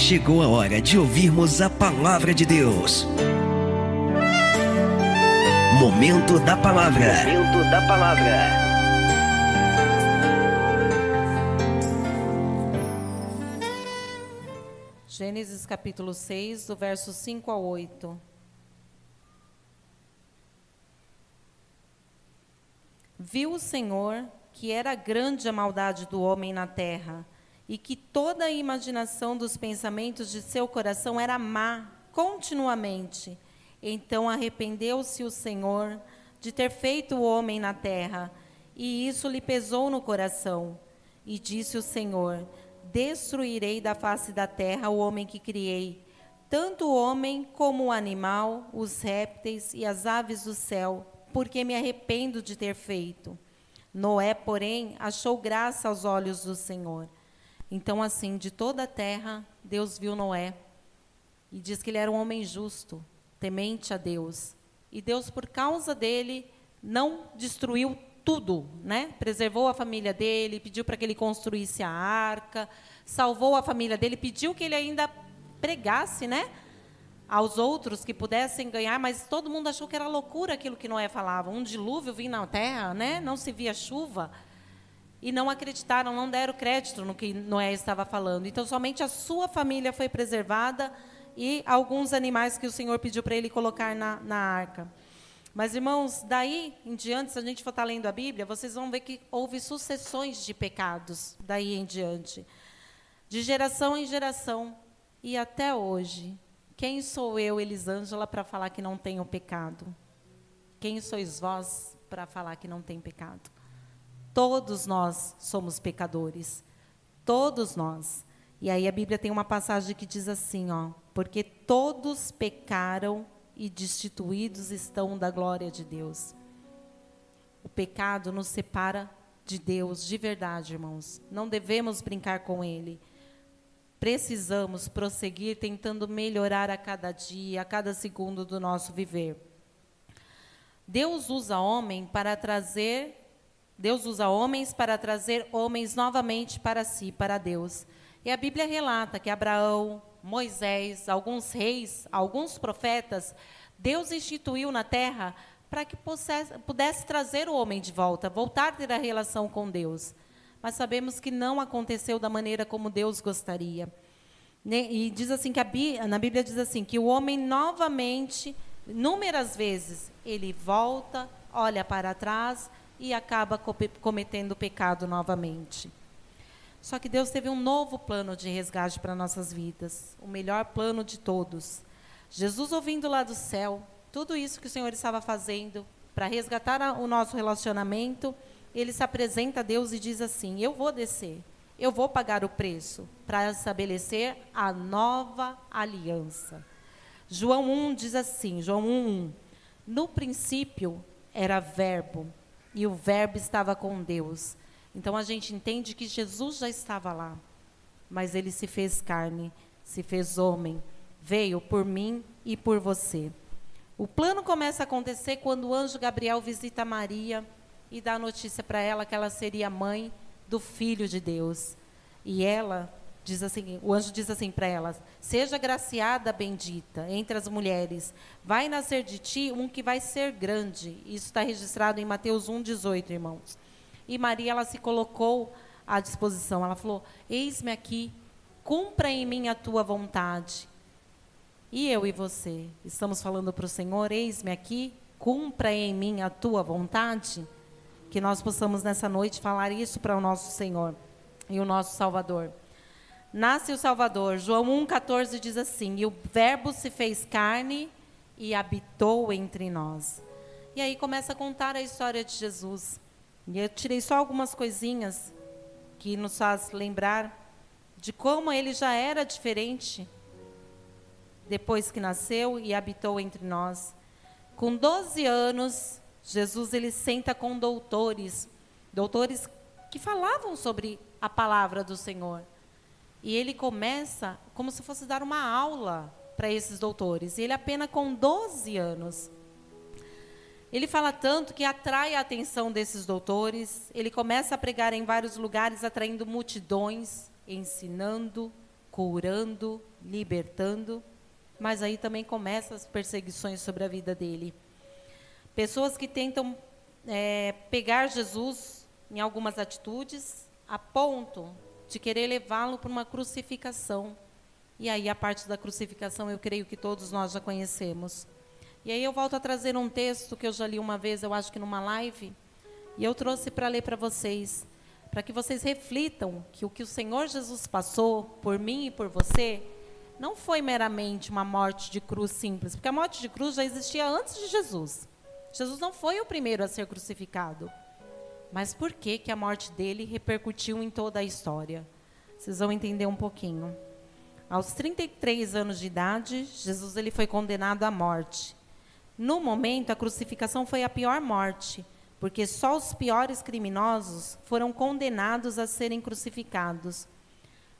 Chegou a hora de ouvirmos a palavra de Deus. Momento da palavra. Momento da palavra. Gênesis capítulo 6, do verso 5 ao 8. Viu o Senhor que era grande a maldade do homem na terra, e que toda a imaginação dos pensamentos de seu coração era má continuamente. Então arrependeu-se o Senhor de ter feito o homem na terra, e isso lhe pesou no coração. E disse o Senhor: Destruirei da face da terra o homem que criei, tanto o homem como o animal, os répteis e as aves do céu, porque me arrependo de ter feito. Noé, porém, achou graça aos olhos do Senhor. Então, assim, de toda a terra, Deus viu Noé e diz que ele era um homem justo, temente a Deus. E Deus, por causa dele, não destruiu tudo, né? Preservou a família dele, pediu para que ele construísse a arca, salvou a família dele, pediu que ele ainda pregasse, né? aos outros que pudessem ganhar, mas todo mundo achou que era loucura aquilo que Noé falava. Um dilúvio vinha na terra, né? não se via chuva. E não acreditaram, não deram crédito no que Noé estava falando. Então, somente a sua família foi preservada e alguns animais que o Senhor pediu para ele colocar na, na arca. Mas, irmãos, daí em diante, se a gente for estar tá lendo a Bíblia, vocês vão ver que houve sucessões de pecados daí em diante. De geração em geração. E até hoje, quem sou eu, Elisângela, para falar que não tenho pecado? Quem sois vós para falar que não tem pecado? Todos nós somos pecadores. Todos nós. E aí a Bíblia tem uma passagem que diz assim, ó: "Porque todos pecaram e destituídos estão da glória de Deus." O pecado nos separa de Deus de verdade, irmãos. Não devemos brincar com ele precisamos prosseguir tentando melhorar a cada dia, a cada segundo do nosso viver. Deus usa homem para trazer Deus usa homens para trazer homens novamente para si, para Deus. E a Bíblia relata que Abraão, Moisés, alguns reis, alguns profetas, Deus instituiu na terra para que pudesse, pudesse trazer o homem de volta, voltar a ter a relação com Deus mas sabemos que não aconteceu da maneira como Deus gostaria. E diz assim que a, na Bíblia diz assim que o homem novamente, inúmeras vezes, ele volta, olha para trás e acaba cometendo pecado novamente. Só que Deus teve um novo plano de resgate para nossas vidas, o melhor plano de todos. Jesus ouvindo lá do céu tudo isso que o Senhor estava fazendo para resgatar o nosso relacionamento, ele se apresenta a Deus e diz assim: Eu vou descer, eu vou pagar o preço para estabelecer a nova aliança. João 1 diz assim: João 1, no princípio era Verbo, e o Verbo estava com Deus. Então a gente entende que Jesus já estava lá, mas ele se fez carne, se fez homem, veio por mim e por você. O plano começa a acontecer quando o anjo Gabriel visita Maria e dá a notícia para ela que ela seria mãe do filho de Deus. E ela diz assim, o anjo diz assim para ela: "Seja graciada, bendita entre as mulheres, vai nascer de ti um que vai ser grande". Isso está registrado em Mateus 1:18, irmãos. E Maria ela se colocou à disposição. Ela falou: "Eis-me aqui, cumpra em mim a tua vontade". E eu e você, estamos falando para o Senhor: "Eis-me aqui, cumpra em mim a tua vontade". Que nós possamos nessa noite falar isso para o nosso Senhor e o nosso Salvador. Nasce o Salvador. João 1,14 diz assim: E o Verbo se fez carne e habitou entre nós. E aí começa a contar a história de Jesus. E eu tirei só algumas coisinhas que nos faz lembrar de como ele já era diferente depois que nasceu e habitou entre nós. Com 12 anos, Jesus ele senta com doutores, doutores que falavam sobre a palavra do Senhor. E ele começa como se fosse dar uma aula para esses doutores. E ele apenas com 12 anos. Ele fala tanto que atrai a atenção desses doutores. Ele começa a pregar em vários lugares, atraindo multidões, ensinando curando, libertando, mas aí também começam as perseguições sobre a vida dele. Pessoas que tentam é, pegar Jesus em algumas atitudes, a ponto de querer levá-lo para uma crucificação. E aí a parte da crucificação eu creio que todos nós já conhecemos. E aí eu volto a trazer um texto que eu já li uma vez, eu acho que numa live, e eu trouxe para ler para vocês, para que vocês reflitam que o que o Senhor Jesus passou por mim e por você não foi meramente uma morte de cruz simples, porque a morte de cruz já existia antes de Jesus. Jesus não foi o primeiro a ser crucificado. Mas por que, que a morte dele repercutiu em toda a história? Vocês vão entender um pouquinho. Aos 33 anos de idade, Jesus ele foi condenado à morte. No momento, a crucificação foi a pior morte, porque só os piores criminosos foram condenados a serem crucificados.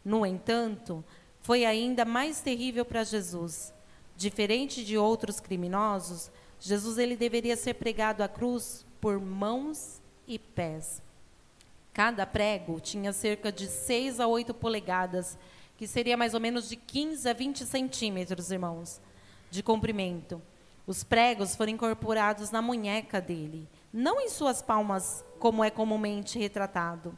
No entanto, foi ainda mais terrível para Jesus. Diferente de outros criminosos, Jesus ele deveria ser pregado à cruz por mãos e pés. Cada prego tinha cerca de 6 a 8 polegadas, que seria mais ou menos de 15 a 20 centímetros, irmãos, de comprimento. Os pregos foram incorporados na munheca dele, não em suas palmas, como é comumente retratado.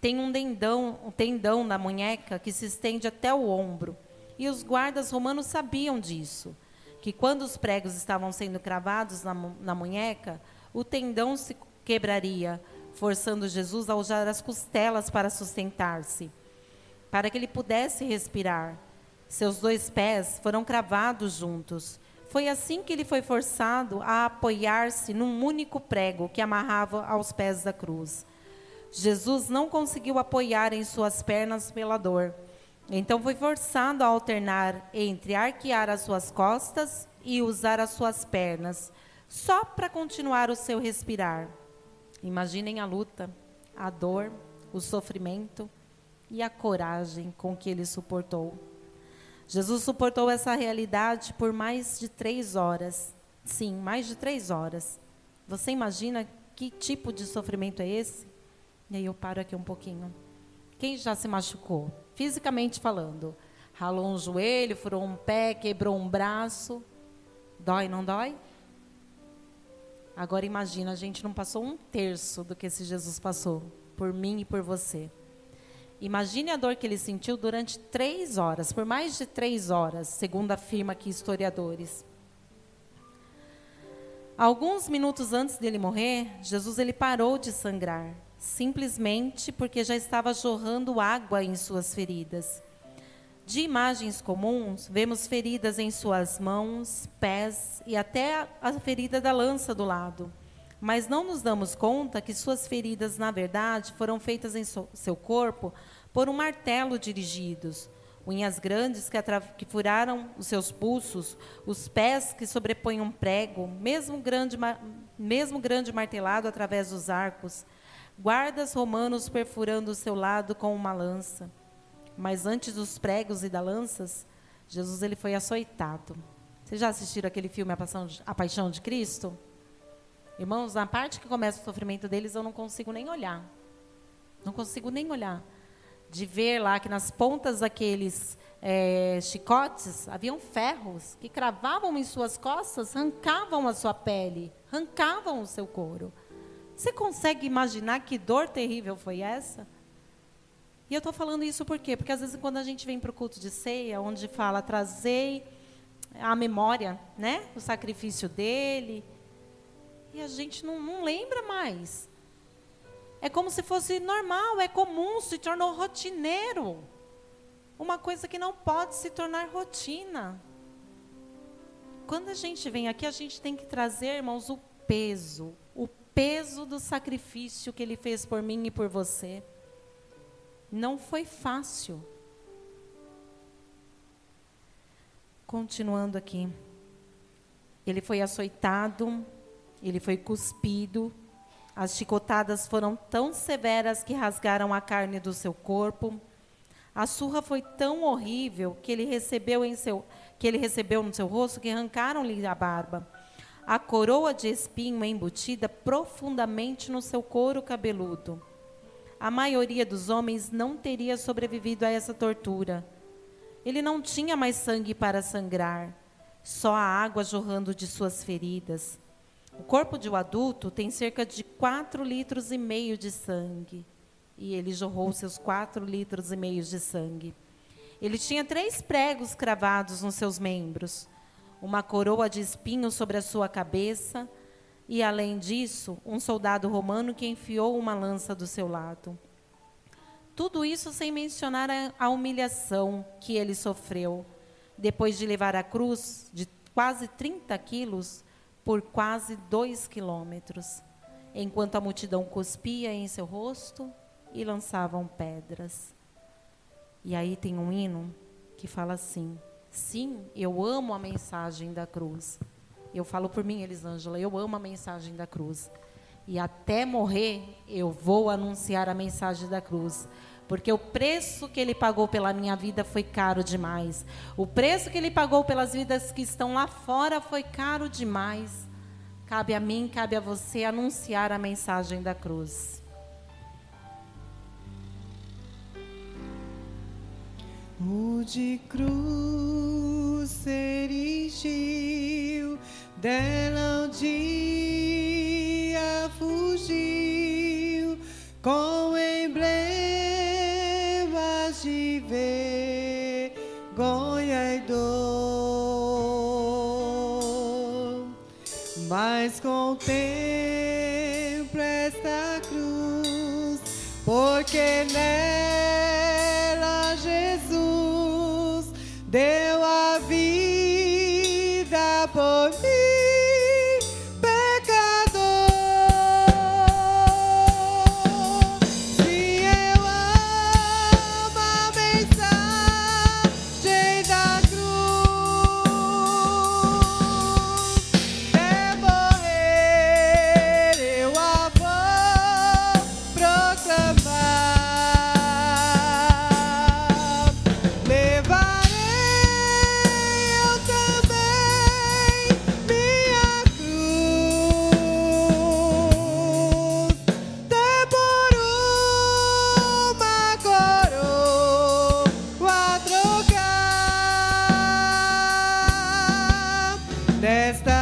Tem um tendão, um tendão na munheca que se estende até o ombro, e os guardas romanos sabiam disso que quando os pregos estavam sendo cravados na, na munheca, o tendão se quebraria, forçando Jesus a usar as costelas para sustentar-se, para que ele pudesse respirar. Seus dois pés foram cravados juntos. Foi assim que ele foi forçado a apoiar-se num único prego que amarrava aos pés da cruz. Jesus não conseguiu apoiar em suas pernas pela dor então foi forçado a alternar entre arquear as suas costas e usar as suas pernas, só para continuar o seu respirar. Imaginem a luta, a dor, o sofrimento e a coragem com que ele suportou. Jesus suportou essa realidade por mais de três horas. Sim, mais de três horas. Você imagina que tipo de sofrimento é esse? E aí eu paro aqui um pouquinho. Quem já se machucou? fisicamente falando. Ralou um joelho, furou um pé, quebrou um braço. Dói, não dói? Agora imagina, a gente não passou um terço do que esse Jesus passou por mim e por você. Imagine a dor que ele sentiu durante três horas, por mais de três horas, segundo afirma aqui historiadores. Alguns minutos antes dele morrer, Jesus ele parou de sangrar simplesmente porque já estava jorrando água em suas feridas. De imagens comuns, vemos feridas em suas mãos, pés e até a ferida da lança do lado. Mas não nos damos conta que suas feridas, na verdade, foram feitas em seu corpo por um martelo dirigidos, unhas grandes que, que, furaram os seus pulsos, os pés que sobrepõem um prego, mesmo grande, mesmo grande martelado através dos arcos, guardas romanos perfurando o seu lado com uma lança. Mas antes dos pregos e das lanças, Jesus ele foi açoitado. Vocês já assistiram aquele filme A Paixão, de, Cristo? Irmãos, na parte que começa o sofrimento deles, eu não consigo nem olhar. Não consigo nem olhar. De ver lá que nas pontas daqueles é, chicotes haviam ferros que cravavam em suas costas, arrancavam a sua pele, arrancavam o seu couro. Você consegue imaginar que dor terrível foi essa? E eu estou falando isso por quê? Porque às vezes quando a gente vem para o culto de ceia, onde fala trazei a memória, né? O sacrifício dele, e a gente não, não lembra mais. É como se fosse normal, é comum, se tornou rotineiro. Uma coisa que não pode se tornar rotina. Quando a gente vem aqui, a gente tem que trazer, irmãos, o peso, o peso do sacrifício que ele fez por mim e por você. Não foi fácil. Continuando aqui. Ele foi açoitado, ele foi cuspido, as chicotadas foram tão severas que rasgaram a carne do seu corpo. A surra foi tão horrível que ele recebeu em seu que ele recebeu no seu rosto que arrancaram-lhe a barba a coroa de espinho embutida profundamente no seu couro cabeludo. A maioria dos homens não teria sobrevivido a essa tortura, Ele não tinha mais sangue para sangrar, só a água jorrando de suas feridas. O corpo de um adulto tem cerca de 4 litros e meio de sangue. E ele jorrou seus 4 litros e meio de sangue. Ele tinha três pregos cravados nos seus membros, uma coroa de espinhos sobre a sua cabeça, e além disso, um soldado romano que enfiou uma lança do seu lado. Tudo isso sem mencionar a humilhação que ele sofreu, depois de levar a cruz de quase 30 quilos por quase dois quilômetros, enquanto a multidão cuspia em seu rosto e lançavam pedras. E aí tem um hino que fala assim: Sim, eu amo a mensagem da cruz. Eu falo por mim, Elisângela, eu amo a mensagem da cruz. E até morrer, eu vou anunciar a mensagem da cruz. Porque o preço que ele pagou pela minha vida foi caro demais. O preço que ele pagou pelas vidas que estão lá fora foi caro demais. Cabe a mim, cabe a você anunciar a mensagem da cruz. O de cruz se erigiu, dela um dia fugiu, com emblemas de vergonha e dor. Mas contempla esta cruz, porque nela deu a vida por mim. desta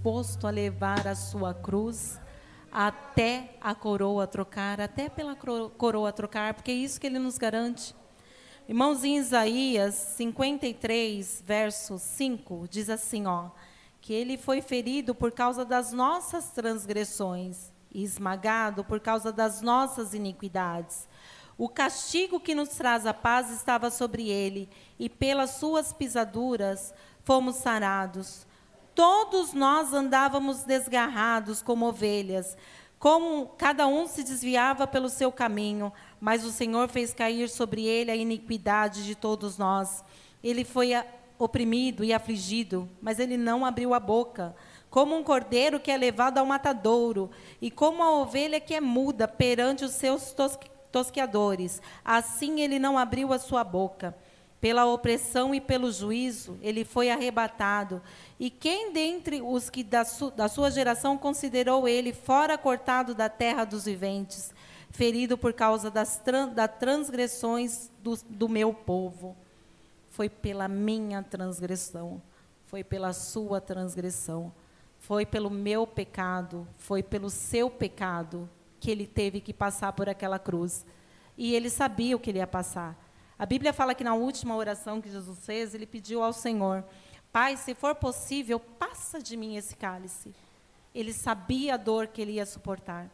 disposto a levar a sua cruz até a coroa trocar, até pela coroa trocar, porque é isso que ele nos garante. Irmãos, em Isaías 53, verso 5, diz assim, ó, que ele foi ferido por causa das nossas transgressões e esmagado por causa das nossas iniquidades. O castigo que nos traz a paz estava sobre ele, e pelas suas pisaduras fomos sarados. Todos nós andávamos desgarrados como ovelhas, como cada um se desviava pelo seu caminho, mas o Senhor fez cair sobre ele a iniquidade de todos nós. Ele foi oprimido e afligido, mas ele não abriu a boca. Como um cordeiro que é levado ao matadouro, e como a ovelha que é muda perante os seus tosqueadores, assim ele não abriu a sua boca. Pela opressão e pelo juízo, ele foi arrebatado. E quem dentre os que da, su, da sua geração considerou ele fora cortado da terra dos viventes? ferido por causa das das transgressões do, do meu povo. Foi pela minha transgressão, foi pela sua transgressão, foi pelo meu pecado, foi pelo seu pecado que ele teve que passar por aquela cruz. E ele sabia o que ele ia passar. A Bíblia fala que na última oração que Jesus fez, ele pediu ao Senhor: Pai, se for possível, passa de mim esse cálice. Ele sabia a dor que ele ia suportar,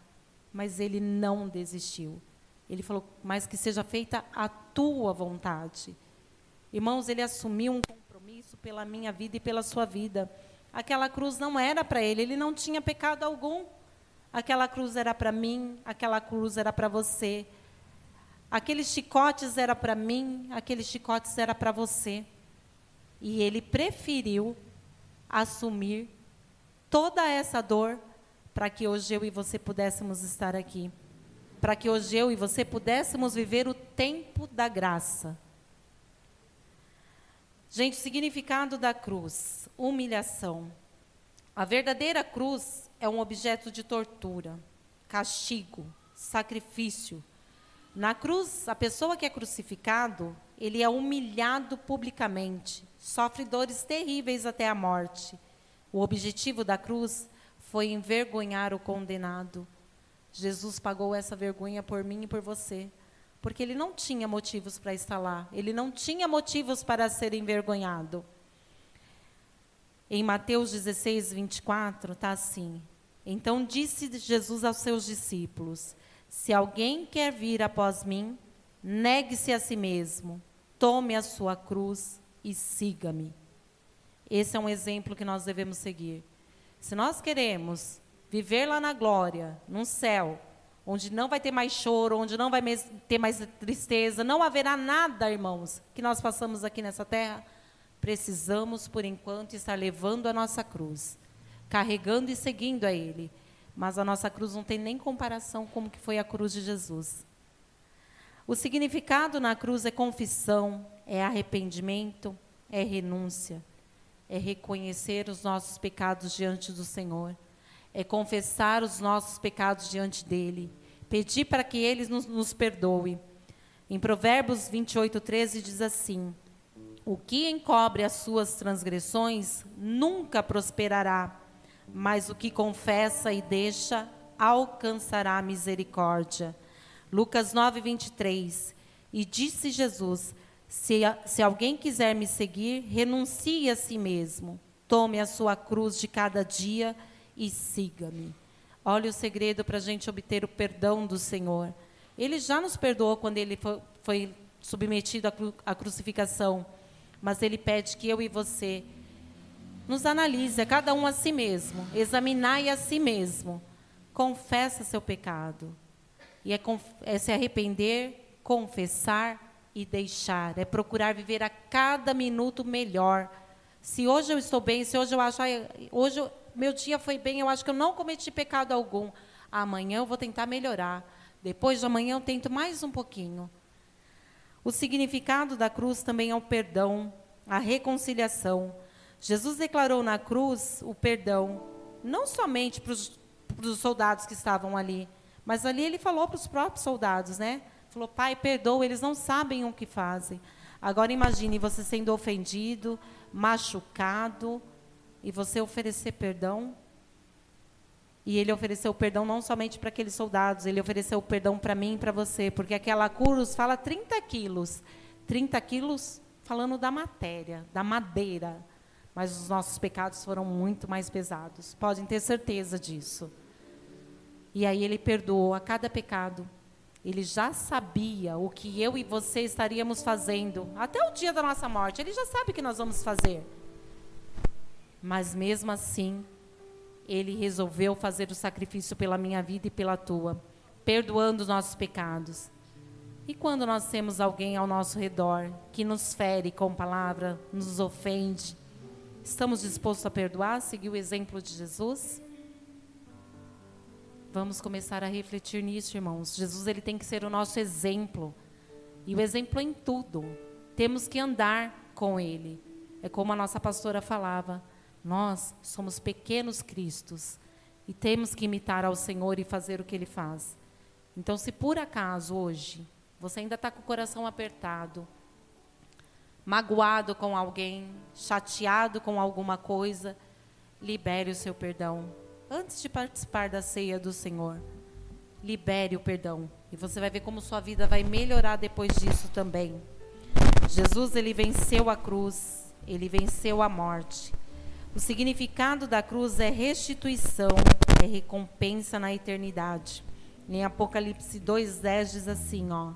mas ele não desistiu. Ele falou: Mas que seja feita a tua vontade. Irmãos, ele assumiu um compromisso pela minha vida e pela sua vida. Aquela cruz não era para ele, ele não tinha pecado algum. Aquela cruz era para mim, aquela cruz era para você. Aqueles chicotes era para mim, aqueles chicotes era para você. E ele preferiu assumir toda essa dor para que hoje eu e você pudéssemos estar aqui. Para que hoje eu e você pudéssemos viver o tempo da graça. Gente, o significado da cruz: humilhação. A verdadeira cruz é um objeto de tortura, castigo, sacrifício. Na cruz, a pessoa que é crucificado, ele é humilhado publicamente, sofre dores terríveis até a morte. O objetivo da cruz foi envergonhar o condenado. Jesus pagou essa vergonha por mim e por você, porque ele não tinha motivos para estar lá, ele não tinha motivos para ser envergonhado. Em Mateus 16, 24, está assim: Então disse Jesus aos seus discípulos: Se alguém quer vir após mim, negue-se a si mesmo, tome a sua cruz e siga-me. Esse é um exemplo que nós devemos seguir. Se nós queremos viver lá na glória, num céu, onde não vai ter mais choro, onde não vai ter mais tristeza, não haverá nada, irmãos, que nós façamos aqui nessa terra, precisamos, por enquanto, estar levando a nossa cruz, carregando e seguindo a Ele. Mas a nossa cruz não tem nem comparação com o que foi a cruz de Jesus. O significado na cruz é confissão, é arrependimento, é renúncia é reconhecer os nossos pecados diante do Senhor, é confessar os nossos pecados diante dele, pedir para que ele nos, nos perdoe. Em Provérbios 28, 13 diz assim: O que encobre as suas transgressões nunca prosperará, mas o que confessa e deixa alcançará misericórdia. Lucas 9, 23. E disse Jesus: se, se alguém quiser me seguir, renuncie a si mesmo, tome a sua cruz de cada dia e siga-me. Olha o segredo para a gente obter o perdão do Senhor. Ele já nos perdoou quando ele foi, foi submetido à, cru, à crucificação, mas ele pede que eu e você nos analise, a cada um a si mesmo, examinai a si mesmo, confessa seu pecado. E é, é se arrepender, confessar e deixar, é procurar viver a cada minuto melhor. Se hoje eu estou bem, se hoje eu acho, ah, hoje eu, meu dia foi bem, eu acho que eu não cometi pecado algum. Amanhã eu vou tentar melhorar. Depois de amanhã eu tento mais um pouquinho. O significado da cruz também é o perdão, a reconciliação. Jesus declarou na cruz o perdão, não somente para os soldados que estavam ali, mas ali ele falou para os próprios soldados, né? Falou, pai, perdoa, eles não sabem o que fazem. Agora imagine você sendo ofendido, machucado, e você oferecer perdão. E ele ofereceu perdão não somente para aqueles soldados, ele ofereceu perdão para mim e para você, porque aquela cruz fala 30 quilos. 30 quilos falando da matéria, da madeira. Mas os nossos pecados foram muito mais pesados. Podem ter certeza disso. E aí ele perdoou a cada pecado. Ele já sabia o que eu e você estaríamos fazendo até o dia da nossa morte. Ele já sabe o que nós vamos fazer. Mas mesmo assim, ele resolveu fazer o sacrifício pela minha vida e pela tua, perdoando os nossos pecados. E quando nós temos alguém ao nosso redor que nos fere com palavra, nos ofende, estamos dispostos a perdoar, seguir o exemplo de Jesus? Vamos começar a refletir nisso, irmãos. Jesus ele tem que ser o nosso exemplo. E o exemplo em tudo. Temos que andar com ele. É como a nossa pastora falava, nós somos pequenos cristos e temos que imitar ao Senhor e fazer o que ele faz. Então, se por acaso hoje você ainda está com o coração apertado, magoado com alguém, chateado com alguma coisa, libere o seu perdão. Antes de participar da ceia do Senhor, libere o perdão. E você vai ver como sua vida vai melhorar depois disso também. Jesus, ele venceu a cruz, ele venceu a morte. O significado da cruz é restituição, é recompensa na eternidade. Em Apocalipse 2:10 diz assim, ó: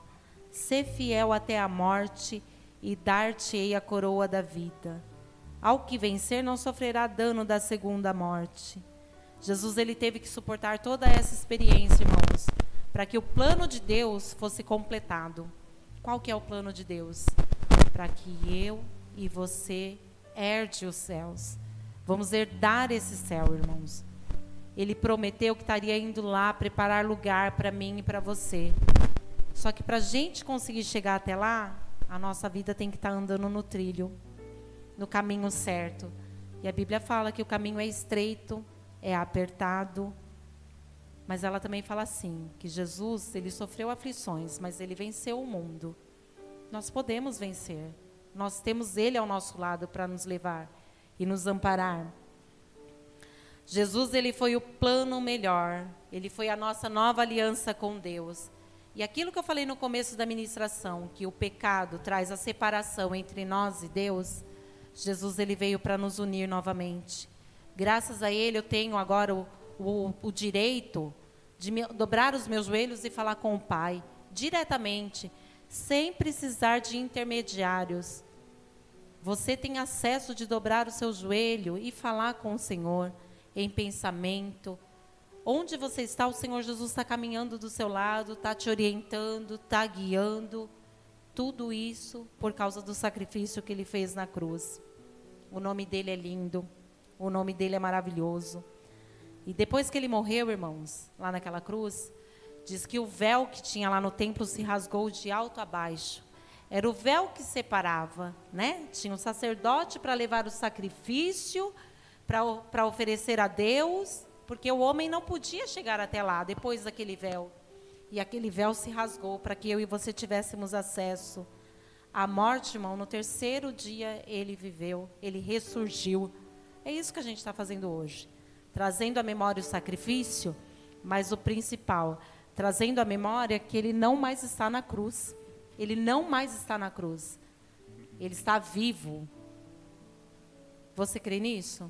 Ser fiel até a morte e dar-te-ei a coroa da vida. Ao que vencer não sofrerá dano da segunda morte. Jesus ele teve que suportar toda essa experiência, irmãos, para que o plano de Deus fosse completado. Qual que é o plano de Deus? Para que eu e você herde os céus. Vamos herdar esse céu, irmãos. Ele prometeu que estaria indo lá preparar lugar para mim e para você. Só que para a gente conseguir chegar até lá, a nossa vida tem que estar tá andando no trilho, no caminho certo. E a Bíblia fala que o caminho é estreito, é apertado, mas ela também fala assim, que Jesus, ele sofreu aflições, mas ele venceu o mundo. Nós podemos vencer. Nós temos ele ao nosso lado para nos levar e nos amparar. Jesus, ele foi o plano melhor. Ele foi a nossa nova aliança com Deus. E aquilo que eu falei no começo da ministração, que o pecado traz a separação entre nós e Deus, Jesus ele veio para nos unir novamente. Graças a Ele eu tenho agora o, o, o direito de me, dobrar os meus joelhos e falar com o Pai diretamente, sem precisar de intermediários. Você tem acesso de dobrar o seu joelho e falar com o Senhor em pensamento. Onde você está, o Senhor Jesus está caminhando do seu lado, está te orientando, está guiando. Tudo isso por causa do sacrifício que ele fez na cruz. O nome dele é lindo, o nome dele é maravilhoso. E depois que ele morreu, irmãos, lá naquela cruz, diz que o véu que tinha lá no templo se rasgou de alto a baixo. Era o véu que separava, né? Tinha um sacerdote para levar o sacrifício para oferecer a Deus, porque o homem não podia chegar até lá depois daquele véu. E aquele véu se rasgou para que eu e você tivéssemos acesso. à morte, irmão, no terceiro dia ele viveu, ele ressurgiu. É isso que a gente está fazendo hoje. Trazendo à memória o sacrifício, mas o principal, trazendo à memória que ele não mais está na cruz. Ele não mais está na cruz. Ele está vivo. Você crê nisso?